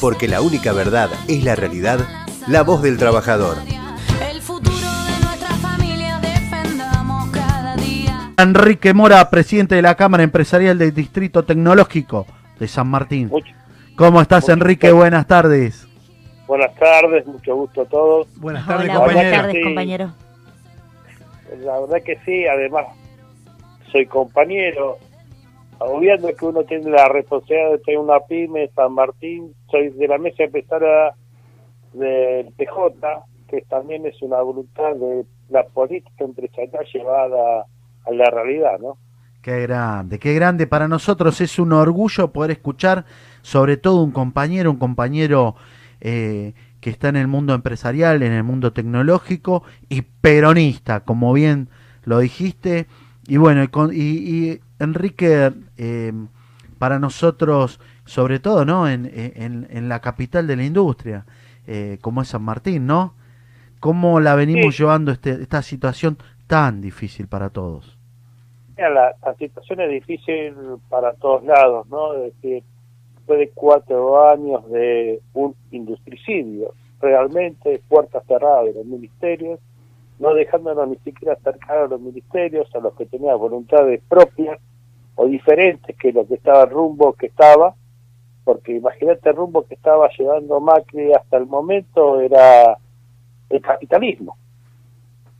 porque la única verdad es la realidad, la voz del trabajador. El futuro de nuestra familia defendamos cada día. Enrique Mora, presidente de la Cámara Empresarial del Distrito Tecnológico de San Martín. Mucho- ¿Cómo estás, mucho Enrique? Buenas tardes. Buenas tardes, mucho gusto a todos. Buenas tardes, Hola, compañero. buenas tardes, Sí. compañero. La verdad que sí, además soy compañero. Obviando que uno tiene la responsabilidad de tener una pyme, San Martín, soy de la mesa empresaria del PJ, que también es una voluntad de la política empresarial llevada a la realidad, ¿no? Qué grande, qué grande. Para nosotros es un orgullo poder escuchar, sobre todo un compañero, un compañero eh, que está en el mundo empresarial, en el mundo tecnológico y peronista, como bien lo dijiste. Y bueno, y, y, Enrique, eh, para nosotros, sobre todo, ¿no? En, en- en la capital de la industria, eh, como es San Martín, ¿no? ¿Cómo la venimos Sí. llevando este- esta situación tan difícil para todos? Mira, la, la situación es difícil para todos lados, ¿no? Es decir, después de cuatro años de un industricidio, realmente puertas cerradas de los ministerios, no dejándonos ni siquiera acercar a los ministerios, a los que tenían voluntades propias o diferentes que lo que estaba el rumbo que estaba, porque imagínate el rumbo que estaba llevando Macri hasta el momento era el capitalismo,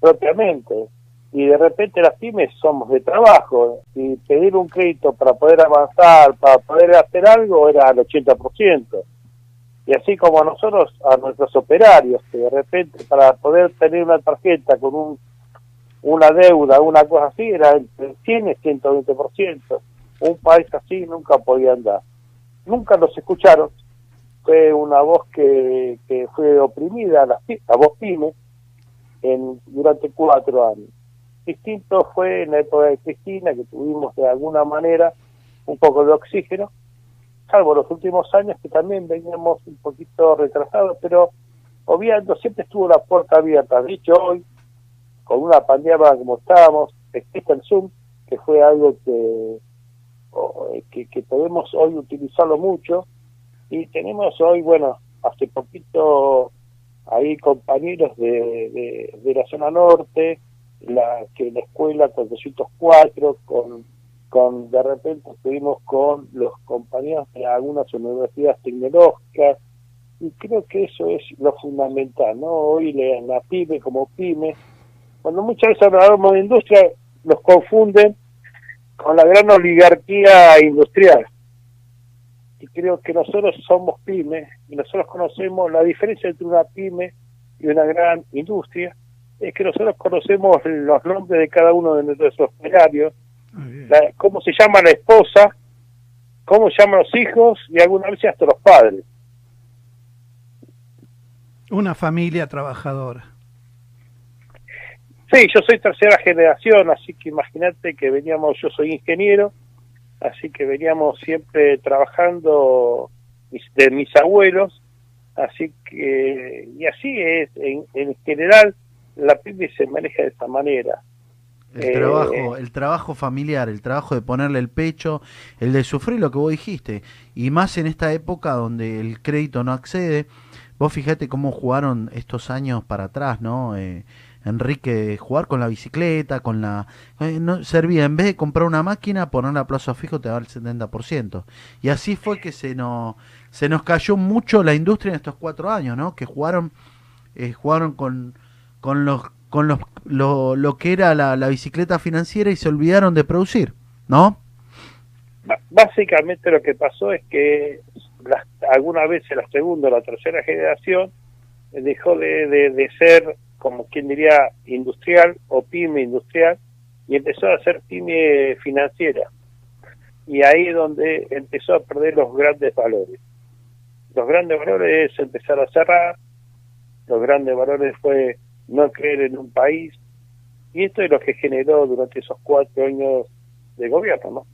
propiamente y de repente las pymes somos de trabajo y pedir un crédito para poder avanzar, para poder hacer algo era al 80%. Y así como a nosotros, a nuestros operarios, que de repente para poder tener una tarjeta con un, una deuda, una cosa así, era entre 100 y 120%. Un país así nunca podía andar. Nunca los escucharon. Fue una voz que, que fue oprimida, la, la voz pyme, en, durante cuatro años distinto fue en la época de Cristina, que tuvimos de alguna manera un poco de oxígeno, salvo los últimos años que también veníamos un poquito retrasados, pero obviando siempre estuvo la puerta abierta. De hecho, hoy, con una pandemia como estábamos, existe el Zoom, que fue algo que, que, que podemos hoy utilizarlo mucho, y tenemos hoy, bueno, hace poquito ahí compañeros de, de, la zona norte, la que la escuela con 204, con, con de repente estuvimos con los compañeros de algunas universidades tecnológicas, y creo que eso es lo fundamental, ¿no? Hoy la, la pyme como pyme, cuando muchas veces hablamos de industria, los confunden con la gran oligarquía industrial. Y creo que nosotros somos pymes y nosotros conocemos la diferencia entre una pyme y una gran industria, es que nosotros conocemos los nombres de cada uno de nuestros operarios, la- cómo se llama la esposa, cómo se llaman los hijos y algunas veces hasta los padres. Una familia trabajadora. Sí, yo soy tercera generación, así que imagínate que veníamos, yo soy ingeniero, así que veníamos siempre trabajando de mis abuelos, así que, y así es, en, en general, la pyme se maneja de esta manera. El Eh, trabajo, el trabajo familiar, el trabajo de ponerle el pecho, el de sufrir lo que vos dijiste, y más en esta época donde el crédito no accede. Vos fíjate cómo jugaron estos años para atrás, ¿no? Eh, Enrique, jugar con la bicicleta, con la... eh, no servía, en vez de comprar una máquina, ponerla a plazo fijo te da el 70%. Y así fue que se nos, se nos cayó mucho la industria en estos cuatro años, ¿no? Que jugaron, eh, jugaron con, con los con los, lo, lo que era la, la bicicleta financiera y se olvidaron de producir, ¿no? Básicamente lo que pasó es que las, algunas veces la segunda o la tercera generación eh, dejó de, de, de ser, como quien diría, industrial o pyme industrial y empezó a ser pyme financiera. Y ahí es donde empezó a perder los grandes valores. Los grandes valores es empezar a cerrar, los grandes valores fue no creer en un país, y esto es lo que generó durante esos cuatro años de gobierno, ¿no?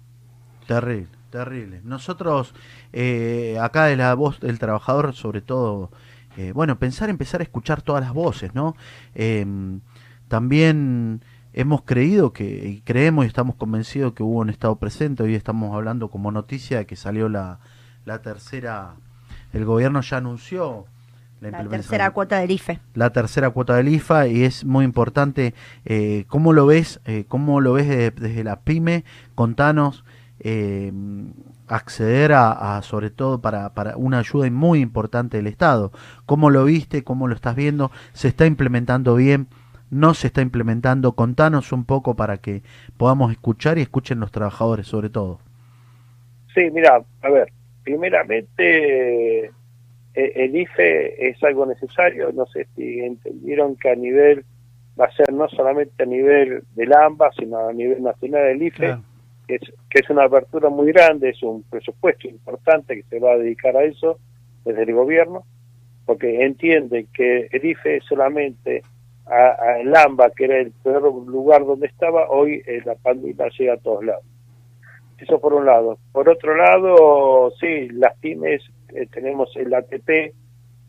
Terrible, terrible. Nosotros, eh, acá de la voz del trabajador, sobre todo, eh, bueno, pensar, empezar a escuchar todas las voces, ¿no? Eh, también hemos creído que, y creemos y estamos convencidos que hubo un estado presente, hoy estamos hablando como noticia de que salió la, la tercera el gobierno ya anunció la, La tercera cuota del IFE. la tercera cuota del IFA y es muy importante. Eh, ¿Cómo lo ves? Eh, ¿Cómo lo ves desde, desde la pyme? Contanos. eh, acceder a, a, sobre todo para, para una ayuda muy importante del Estado. ¿Cómo lo viste? ¿Cómo lo estás viendo? ¿Se está implementando bien? ¿No se está implementando? Contanos un poco para que podamos escuchar y escuchen los trabajadores sobre todo. Sí, mira, a ver, primeramente eh, el IFE es algo necesario, no sé si entendieron que a nivel, va a ser no solamente a nivel del AMBA, sino a nivel nacional del IFE, Claro. Que, es, que es una apertura muy grande, es un presupuesto importante que se va a dedicar a eso desde el gobierno, porque entienden que el IFE solamente a, a el AMBA, que era el peor lugar donde estaba, hoy eh, la pandemia llega a todos lados. Eso por un lado. Por otro lado, sí, las pymes, eh, tenemos el ATP,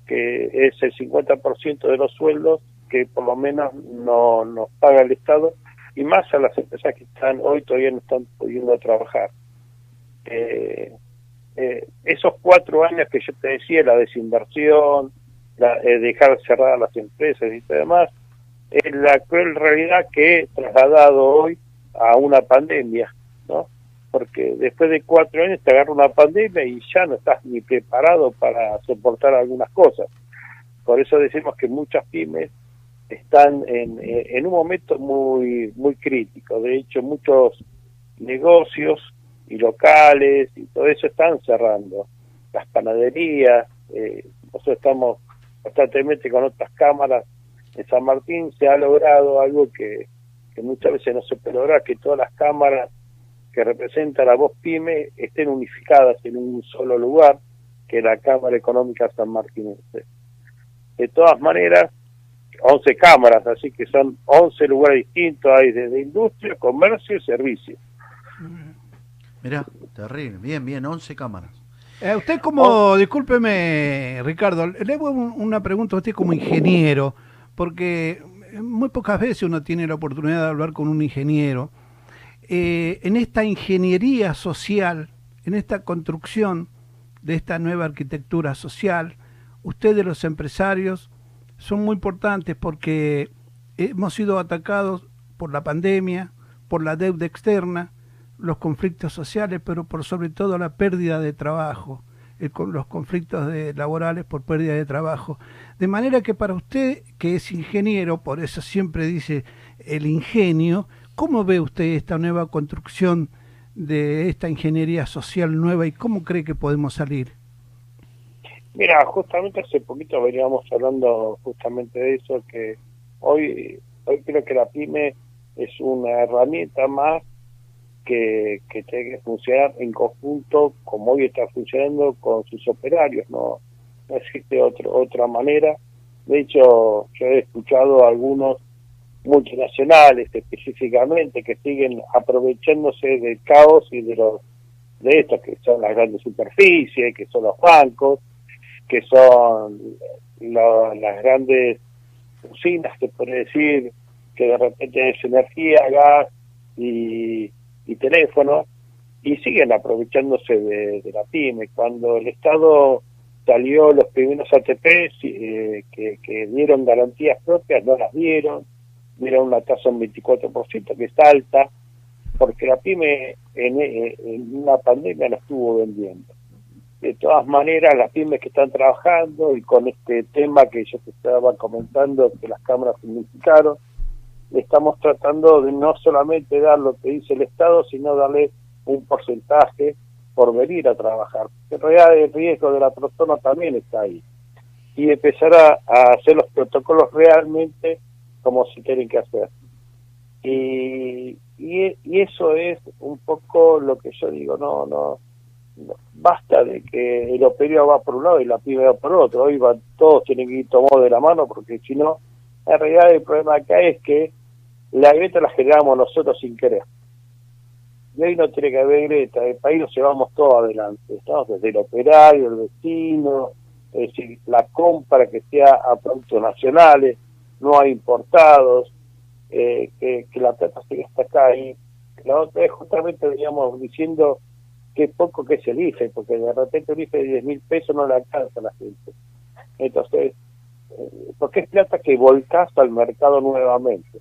que es el 50% de los sueldos que por lo menos no nos paga el Estado, y más a las empresas que están hoy todavía no están pudiendo trabajar. Eh, eh, esos cuatro años que yo te decía, la desinversión, la, eh, dejar cerradas las empresas y demás, es la cruel realidad que he trasladado hoy a una pandemia, ¿no? Porque después de cuatro años te agarra una pandemia y ya no estás ni preparado para soportar algunas cosas. Por eso decimos que muchas pymes están en, en un momento muy muy crítico. De hecho, muchos negocios y locales y todo eso están cerrando. Las panaderías, eh, nosotros estamos constantemente con otras cámaras en San Martín, se ha logrado algo que, que muchas veces no se puede lograr, que todas las cámaras que representan a voz pyme estén unificadas en un solo lugar, que es la Cámara Económica San Martinense. De todas maneras, 11 cámaras, así que son 11 lugares distintos, hay desde industria, comercio y servicio. Mirá, terrible. Bien, bien, 11 cámaras. Eh, usted como, Oh. discúlpeme Ricardo, le hago un- una pregunta a usted como ingeniero, porque muy pocas veces uno tiene la oportunidad de hablar con un ingeniero. Eh, en esta ingeniería social, en esta construcción de esta nueva arquitectura social, ustedes los empresarios son muy importantes porque hemos sido atacados por la pandemia, por la deuda externa, los conflictos sociales, pero por sobre todo la pérdida de trabajo, el los conflictos de- laborales por pérdida de trabajo. De manera que para usted, que es ingeniero, por eso siempre dice el ingenio, ¿cómo ve usted esta nueva construcción de esta ingeniería social nueva y cómo cree que podemos salir? Mira, justamente hace poquito veníamos hablando justamente de eso, que hoy, hoy creo que la pyme es una herramienta más que, que tiene que funcionar en conjunto como hoy está funcionando con sus operarios, no, no existe otro, otra manera. De hecho, yo he escuchado a algunos multinacionales específicamente que siguen aprovechándose del caos y de los de esto que son las grandes superficies, que son los bancos, que son lo- las grandes usinas, se puede decir, que de repente es energía, gas y, y teléfono, y siguen aprovechándose de, la pyme. Cuando el Estado salió los primeros ATP eh, que, que dieron garantías propias, no las dieron, dieron una tasa un 24%, que es alta, porque la pyme en, en una pandemia la estuvo vendiendo de todas maneras, las pymes que están trabajando y con este tema que yo te estaba comentando, que las cámaras se unificaron, estamos tratando de no solamente dar lo que dice el Estado, sino darle un porcentaje por venir a trabajar. En realidad el riesgo de la persona también está ahí. Y empezar a, hacer los protocolos realmente como se tienen que hacer. Y, y, y eso es un poco lo que yo digo, no, no, basta de que el operio va por un lado y la pyme va por otro. Hoy van, todos tienen que ir tomados de la mano porque si no, en realidad el problema acá es que la grieta la generamos nosotros sin querer. Y hoy no tiene que haber grieta, el país nos llevamos todo adelante, ¿no? desde el operario, el vecino, es decir, la compra que sea a productos nacionales, no a importados, eh, que, que la plata se gasta acá y la otra vez justamente veníamos diciendo qué poco que es el IFE, porque de repente un IFE de 10 mil pesos no le alcanza a la gente. Entonces, eh, porque es plata que volcás al mercado nuevamente.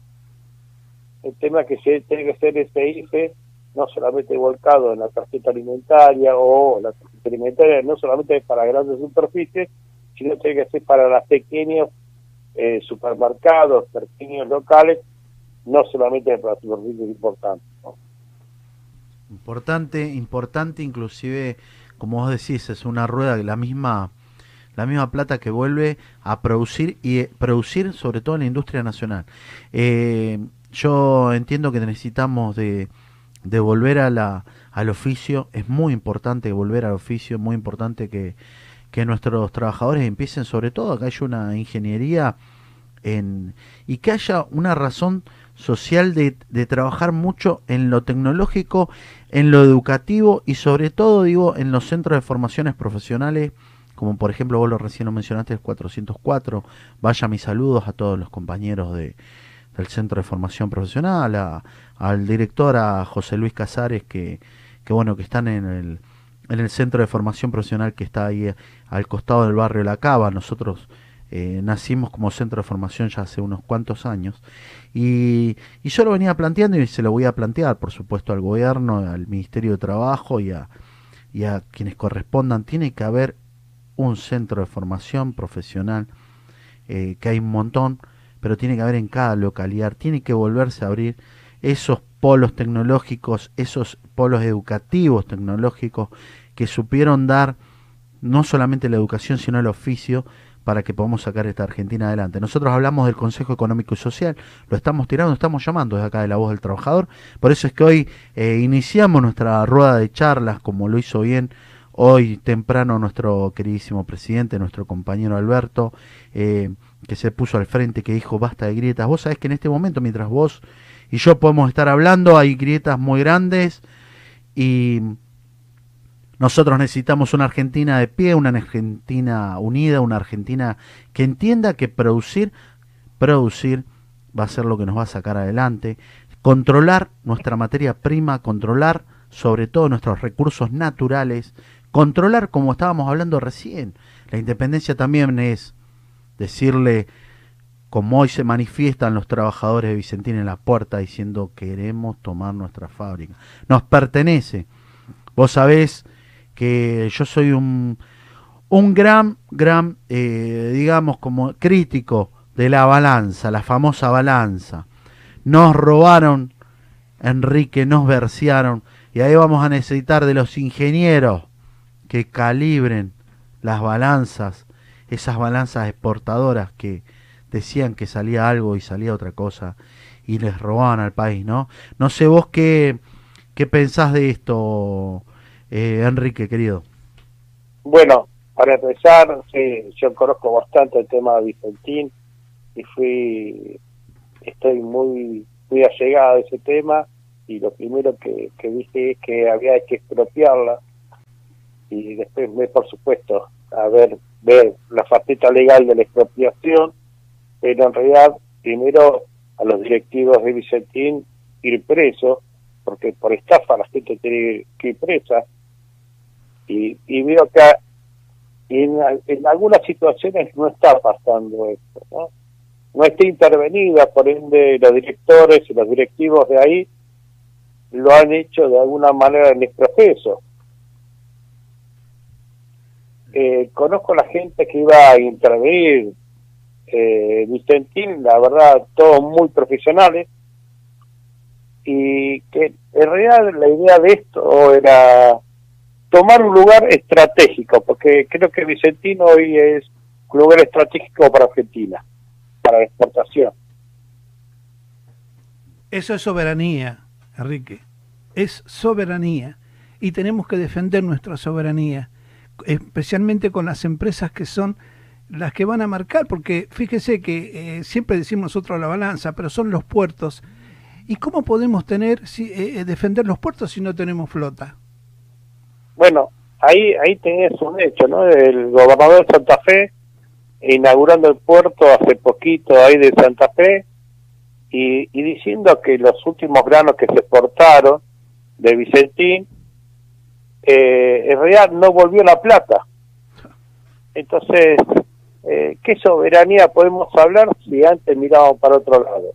El tema es que se, tiene que ser ese IFE no solamente volcado en la tarjeta alimentaria o la tarjeta alimentaria no solamente para grandes superficies, sino tiene que ser para los pequeños eh, supermercados, pequeños locales, no solamente para superficies importantes. Importante, importante, inclusive, como vos decís, es una rueda la misma, la misma plata que vuelve a producir y eh, producir sobre todo en la industria nacional. Eh, yo entiendo que necesitamos de, de volver a la, al oficio, es muy importante volver al oficio, muy importante que, que nuestros trabajadores empiecen sobre todo que haya una ingeniería en, y que haya una razón social de, de, trabajar mucho en lo tecnológico, en lo educativo y sobre todo, digo, en los centros de formaciones profesionales, como por ejemplo vos lo recién lo mencionaste, el 404. Vaya mis saludos a todos los compañeros de, del centro de formación profesional, a, al director, a José Luis Casares, que, que bueno, que están en el, en el centro de formación profesional que está ahí al costado del barrio La Cava. Nosotros eh, nacimos como centro de formación ya hace unos cuantos años y, y, yo lo venía planteando y se lo voy a plantear, por supuesto, al gobierno, al Ministerio de Trabajo y a, y a quienes correspondan. Tiene que haber un centro de formación profesional, eh, que hay un montón, pero tiene que haber en cada localidad, tiene que volverse a abrir esos polos tecnológicos, esos polos educativos tecnológicos que supieron dar no solamente la educación, sino el oficio para que podamos sacar esta Argentina adelante. Nosotros hablamos del Consejo Económico y Social, lo estamos tirando, estamos llamando desde acá de la voz del trabajador, por eso es que hoy eh, iniciamos nuestra rueda de charlas, como lo hizo bien hoy temprano nuestro queridísimo presidente, nuestro compañero Alberto, eh, que se puso al frente, que dijo basta de grietas. Vos sabés que en este momento, mientras vos y yo podemos estar hablando, hay grietas muy grandes y nosotros necesitamos una Argentina de pie, una Argentina unida, una Argentina que entienda que producir, producir va a ser lo que nos va a sacar adelante, controlar nuestra materia prima, controlar sobre todo nuestros recursos naturales, controlar como estábamos hablando recién. La independencia también es decirle, como hoy se manifiestan los trabajadores de Vicentín en la puerta diciendo queremos tomar nuestra fábrica. Nos pertenece. Vos sabés que yo soy un, un gran, gran, eh, digamos, como crítico de la balanza, la famosa balanza. Nos robaron, Enrique, nos versearon, y ahí vamos a necesitar de los ingenieros que calibren las balanzas, esas balanzas exportadoras que decían que salía algo y salía otra cosa y les robaban al país, ¿no? No sé vos qué, qué pensás de esto, eh, Enrique, querido. Bueno, para empezar, sí, yo conozco bastante el tema de Vicentín y fui, estoy muy, muy allegado a ese tema y lo primero que, dije es que había que expropiarla y después, por supuesto, a ver, ver la faceta legal de la expropiación, pero en realidad primero a los directivos de Vicentín ir preso, porque por estafa la gente tiene que ir presa, y, y veo que en, algunas situaciones no está pasando esto, ¿no? No está intervenida, por ende los directores y los directivos de ahí lo han hecho de alguna manera en el proceso. Eh, conozco la gente que iba a intervenir, eh, Vicentín, la verdad, todos muy profesionales, y que en realidad la idea de esto era tomar un lugar estratégico, porque creo que Vicentín hoy es un lugar estratégico para Argentina, para la exportación. Eso es soberanía, Enrique, es soberanía y tenemos que defender nuestra soberanía, especialmente con las empresas que son las que van a marcar, porque fíjese que eh, siempre decimos nosotros la balanza, pero son los puertos. ¿Y cómo podemos tener si, eh, defender los puertos si no tenemos flota? Bueno, ahí ahí tenés un hecho, ¿no? El gobernador de Santa Fe inaugurando el puerto hace poquito ahí de Santa Fe y, diciendo que los últimos granos que se exportaron de Vicentín eh, en realidad no volvió la plata. Entonces, eh, ¿qué soberanía podemos hablar si antes mirábamos para otro lado?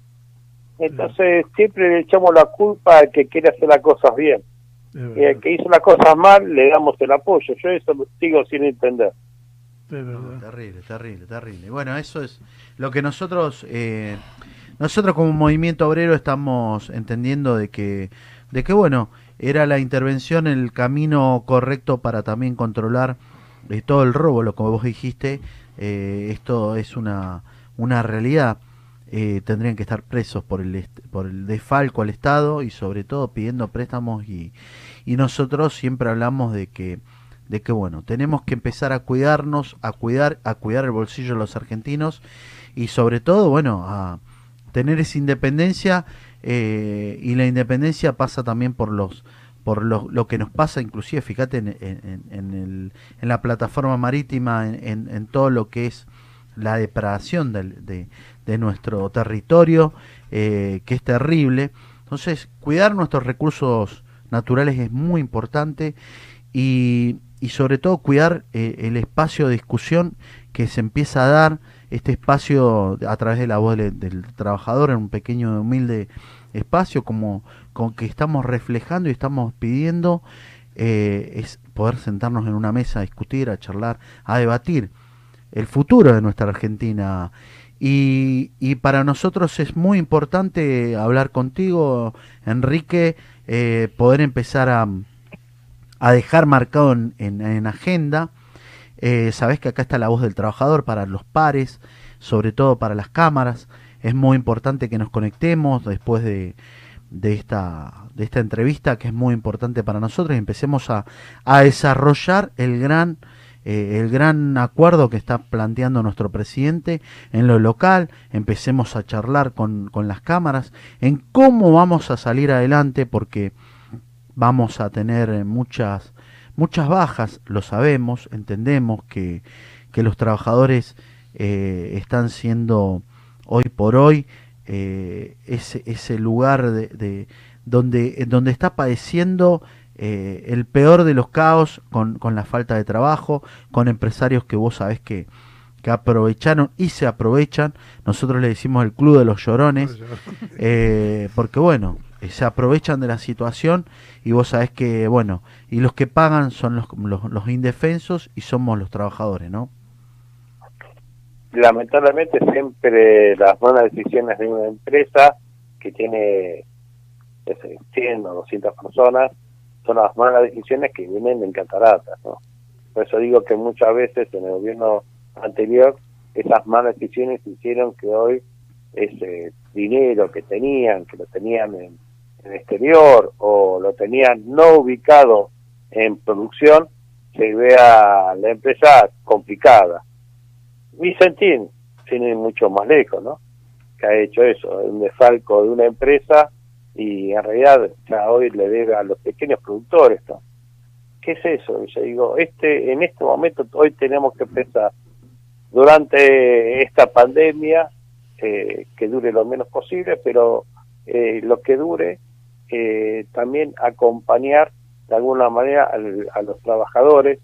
Entonces, siempre le echamos la culpa al que quiere hacer las cosas bien. Y al que hizo las cosas mal, le damos el apoyo. Yo eso lo sigo sin entender. verdad. Terrible, terrible, terrible. Bueno, eso es lo que nosotros, eh, nosotros como movimiento obrero estamos entendiendo de que, de que bueno, era la intervención el camino correcto para también controlar eh, todo el robo, lo que vos dijiste, eh, esto es una, una realidad. Eh, tendrían que estar presos por el, por el desfalco al Estado y sobre todo pidiendo préstamos y, y nosotros siempre hablamos de que de que bueno, tenemos que empezar a cuidarnos, a cuidar, a cuidar el bolsillo de los argentinos y sobre todo, bueno, a tener esa independencia eh, y la independencia pasa también por los por lo, lo que nos pasa inclusive fíjate en, en- en el- en la plataforma marítima en- en todo lo que es la depredación de, de nuestro territorio eh, que es terrible. Entonces cuidar nuestros recursos naturales es muy importante y, y sobre todo cuidar eh, el espacio de discusión que se empieza a dar, este espacio a través de la voz del, del trabajador en un pequeño humilde espacio como con que estamos reflejando y estamos pidiendo eh, es poder sentarnos en una mesa a discutir, a charlar, a debatir el futuro de nuestra Argentina. Y, y para nosotros es muy importante hablar contigo, Enrique, eh, poder empezar a, a dejar marcado en, en- en agenda. Eh, sabés que acá está la voz del trabajador para los pares, sobre todo para las cámaras. Es muy importante que nos conectemos después de, de esta, de esta entrevista, que es muy importante para nosotros, y empecemos a, a desarrollar el gran, eh, el gran acuerdo que está planteando nuestro presidente en lo local. Empecemos a charlar con, con las cámaras en cómo vamos a salir adelante, porque vamos a tener eh, muchas muchas bajas, lo sabemos, entendemos que, que los trabajadores eh, están siendo hoy por hoy ese, ese lugar de, de- donde, donde está padeciendo eh, el peor de los caos con, con la falta de trabajo, con empresarios que vos sabés que, que aprovecharon y se aprovechan. Nosotros le decimos el club de los llorones, eh, porque bueno, eh, se aprovechan de la situación y vos sabés que, bueno, y los que pagan son los, los, los indefensos y somos los trabajadores, ¿no? lamentablemente siempre las buenas decisiones de una empresa que tiene qué sé, 100 o 200 personas son las malas decisiones que vienen en cataratas, ¿no? Por eso digo que muchas veces en el gobierno anterior esas malas decisiones hicieron que hoy ese dinero que tenían, que lo tenían en, en exterior o lo tenían no ubicado en producción, se vea la empresa complicada. Vicentín, tiene mucho más lejos, ¿no? Que ha hecho eso, un desfalco de una empresa y en realidad ya hoy le debe a los pequeños productores, ¿no? ¿Qué es eso? Yo digo, este, en este momento hoy tenemos que pensar durante esta pandemia eh, que dure lo menos posible, pero eh, lo que dure eh, también acompañar de alguna manera al- a los trabajadores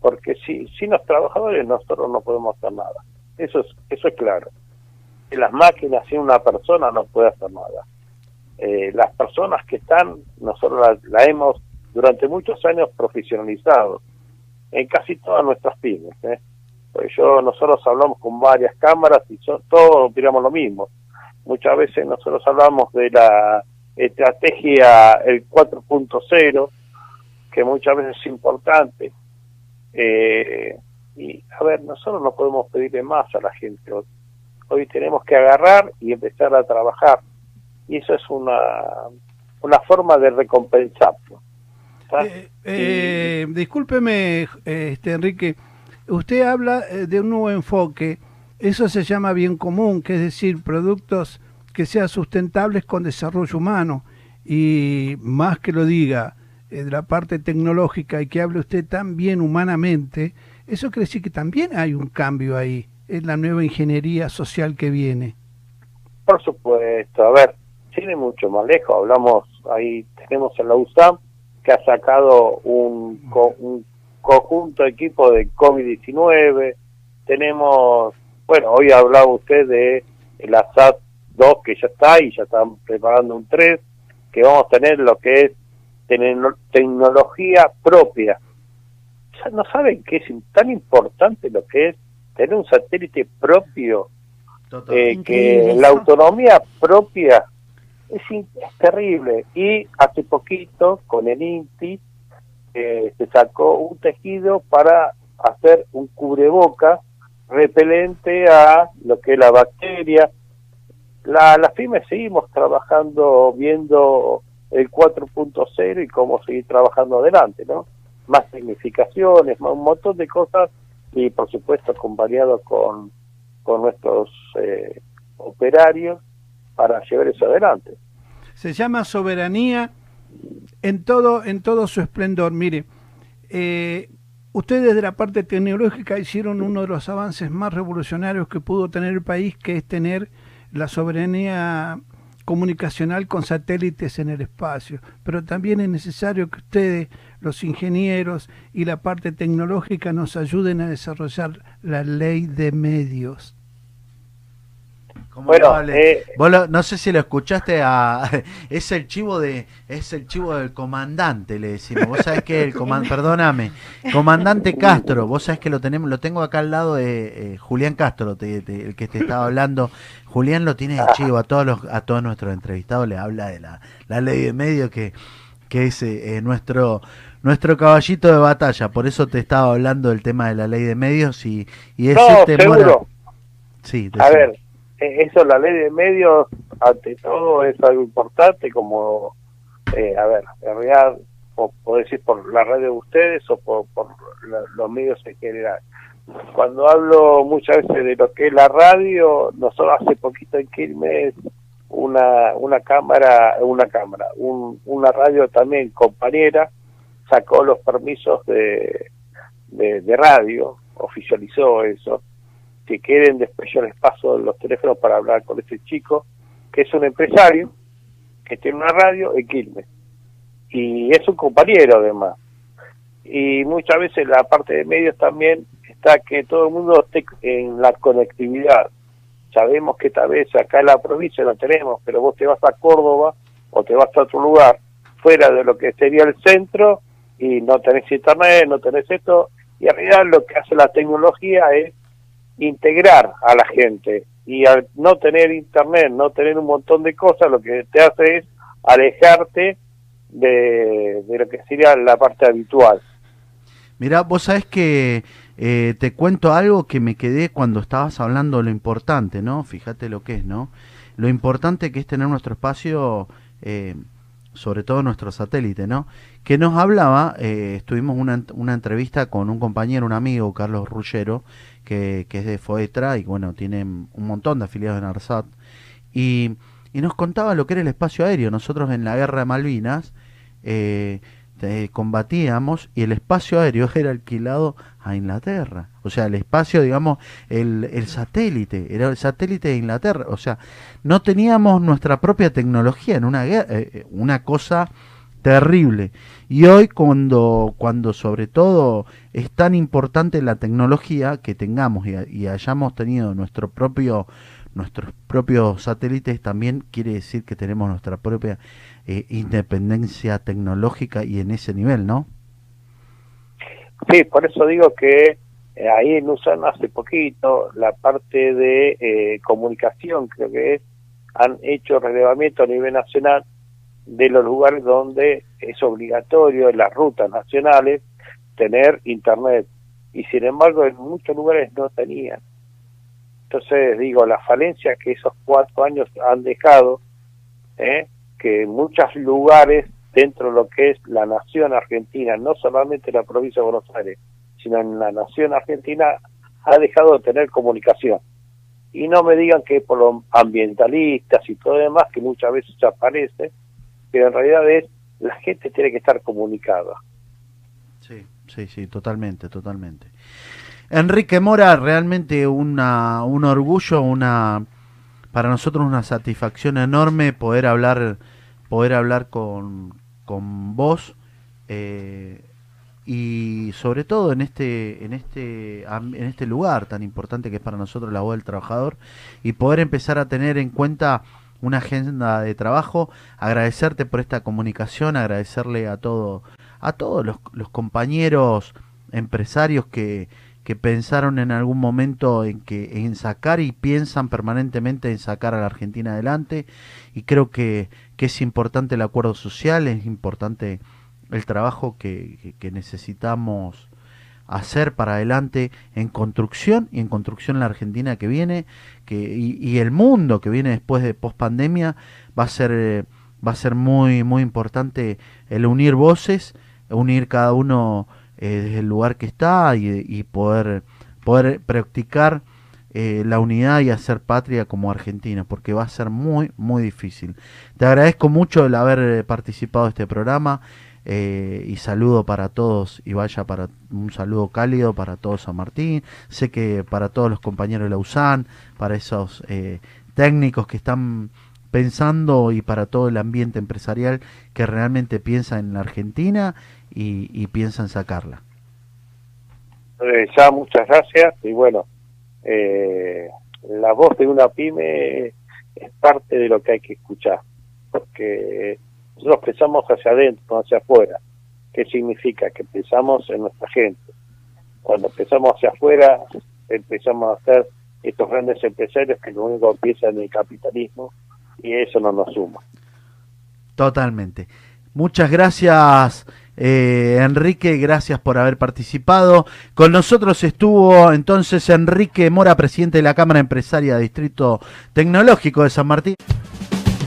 porque si sin los trabajadores nosotros no podemos hacer nada eso es eso es claro las máquinas sin una persona no puede hacer nada Eh, las personas que están nosotros la, la hemos durante muchos años profesionalizado en casi todas nuestras pymes ¿eh? pues yo nosotros hablamos con varias cámaras y son, todos opinamos lo mismo muchas veces nosotros hablamos de la estrategia el 4.0 que muchas veces es importante eh, y a ver, nosotros no podemos pedirle más a la gente. Hoy, tenemos que agarrar y empezar a trabajar. Y eso es una, una forma de recompensarlo. Eh, eh, discúlpeme, este, Enrique, usted habla eh, de un nuevo enfoque, eso se llama bien común, que es decir, productos que sean sustentables con desarrollo humano, y más que lo diga eh, de la parte tecnológica y que hable usted tan bien humanamente, eso quiere decir que también hay un cambio ahí, es la nueva ingeniería social que viene. Por supuesto, a ver, tiene mucho más lejos. Hablamos, ahí tenemos en la USAM que ha sacado un, co- un conjunto de equipo de COVID-19. Tenemos, bueno, hoy hablaba usted de la SAT 2 que ya está y ya están preparando un 3, que vamos a tener lo que es tecno- tecnología propia. Ya no saben que es tan importante lo que es tener un satélite propio eh, que eso. la autonomía propia es, es terrible. Y hace poquito, con el INTI, eh, se sacó un tejido para hacer un cubreboca repelente a lo que es la bacteria. La, las pymes seguimos trabajando, viendo el 4.0 y cómo seguir trabajando adelante, ¿no? Más significaciones, más, un montón de cosas y por supuesto acompañado con con nuestros eh, operarios para llevar eso adelante. Se llama soberanía en todo, en todo su esplendor. Mire, eh, ustedes de la parte tecnológica hicieron uno de los avances más revolucionarios que pudo tener el país, que es tener la soberanía comunicacional con satélites en el espacio. Pero también es necesario que ustedes, los ingenieros y la parte tecnológica, nos ayuden a desarrollar la ley de medios. ¿Cómo Bueno, eh, Vos lo- no sé si lo escuchaste a es el chivo de es el chivo del comandante le decimos. Vos sabés que el comandante, perdóname, comandante Castro, vos sabés que lo tenemos lo tengo acá al lado de eh, Julián Castro, te- te- el que te estaba hablando. Julián lo tiene de chivo a todos los a todos nuestros entrevistados le habla de la, la ley de medio que que es eh, eh, nuestro nuestro caballito de batalla, por eso te estaba hablando del tema de la ley de medios y y ese no, temor a- seguro. Sí, A ver, eso, la ley de medios, ante todo, es algo importante, como, eh, a ver, en realidad, o, o decir por la radio de ustedes o por, por la- los medios en general. Cuando hablo muchas veces de lo que es la radio, nosotros hace poquito en Quilmes, una, una cámara, una cámara, un- una radio también compañera, sacó los permisos de, de radio, oficializó eso. Si quieren, después yo les paso los teléfonos para hablar con ese chico, que es un empresario, que tiene una radio en Quilmes. Y es un compañero además. Y muchas veces la parte de medios también está que todo el mundo esté en la conectividad. Sabemos que tal vez acá en la provincia lo tenemos, pero vos te vas a Córdoba o te vas a otro lugar fuera de lo que sería el centro y no tenés internet, no tenés esto. Y en realidad lo que hace la tecnología es integrar a la gente y al no tener internet, no tener un montón de cosas, lo que te hace es alejarte de, de lo que sería la parte habitual. Mirá, vos sabés que eh, te cuento algo que me quedé cuando estabas hablando lo importante, ¿no? Fíjate lo que es, ¿no? Lo importante que es tener nuestro espacio, eh, sobre todo nuestro satélite, ¿no? Que nos hablaba, eh, estuvimos una, una entrevista con un compañero, un amigo, Carlos Rullero, que, es de Foetra y bueno, tiene un montón de afiliados en ARSAT, y, y nos contaba lo que era el espacio aéreo. Nosotros en la guerra de Malvinas, eh, eh, combatíamos y el espacio aéreo era alquilado a Inglaterra. O sea, el espacio, digamos, el, el satélite, era el satélite de Inglaterra. O sea, no teníamos nuestra propia tecnología en una guerra, eh, una cosa terrible. Y hoy cuando, cuando sobre todo es tan importante la tecnología que tengamos y, hayamos tenido nuestro propio nuestros propios satélites también quiere decir que tenemos nuestra propia eh, independencia tecnológica y en ese nivel, ¿no? Sí, por eso digo que eh, ahí en USAN hace poquito la parte de eh, comunicación, creo que es, han hecho relevamiento a nivel nacional de los lugares donde es obligatorio en las rutas nacionales tener internet y sin embargo en muchos lugares no tenían. Entonces digo, la falencia que esos cuatro años han dejado, ¿eh? que en muchos lugares dentro de lo que es la nación argentina, no solamente la provincia de Buenos Aires, sino en la nación argentina, ha dejado de tener comunicación. Y no me digan que por los ambientalistas y todo demás, que muchas veces aparece, pero en realidad es, la gente tiene que estar comunicada. Sí, sí, sí, totalmente, totalmente. Enrique Mora, realmente una, un orgullo, una para nosotros una satisfacción enorme poder hablar, poder hablar con, con vos eh, y sobre todo en este en este en este lugar tan importante que es para nosotros la voz del trabajador y poder empezar a tener en cuenta una agenda de trabajo agradecerte por esta comunicación agradecerle a todo a todos los, compañeros empresarios que, que pensaron en algún momento en que en sacar y piensan permanentemente en sacar a la Argentina adelante. Y creo que, que es importante el acuerdo social, es importante el trabajo que- que necesitamos hacer para adelante en construcción y en construcción la Argentina que viene que, y, el mundo que viene después de post pandemia va a ser eh, va a ser muy muy importante el unir voces unir cada uno eh, desde el lugar que está y, y poder poder practicar eh, la unidad y hacer patria como Argentina, porque va a ser muy, muy difícil. Te agradezco mucho el haber eh, participado de este programa eh, y saludo para todos y vaya para un saludo cálido para todos San Martín. Sé que para todos los compañeros de la USAN, para esos eh, técnicos que están pensando y para todo el ambiente empresarial que realmente piensa en la Argentina y, y piensa en sacarla. Eh, ya muchas gracias y bueno, eh, la voz de una pyme es parte de lo que hay que escuchar, porque nosotros pensamos hacia adentro, no hacia afuera. ¿Qué significa? Que pensamos en nuestra gente. Cuando pensamos hacia afuera, empezamos a hacer estos grandes empresarios que lo único que piensan en el capitalismo y eso no nos suma. Totalmente. Muchas gracias, eh, Enrique, gracias por haber participado. Con nosotros estuvo entonces Enrique Mora, presidente de la Cámara Empresaria Distrito Tecnológico de San Martín.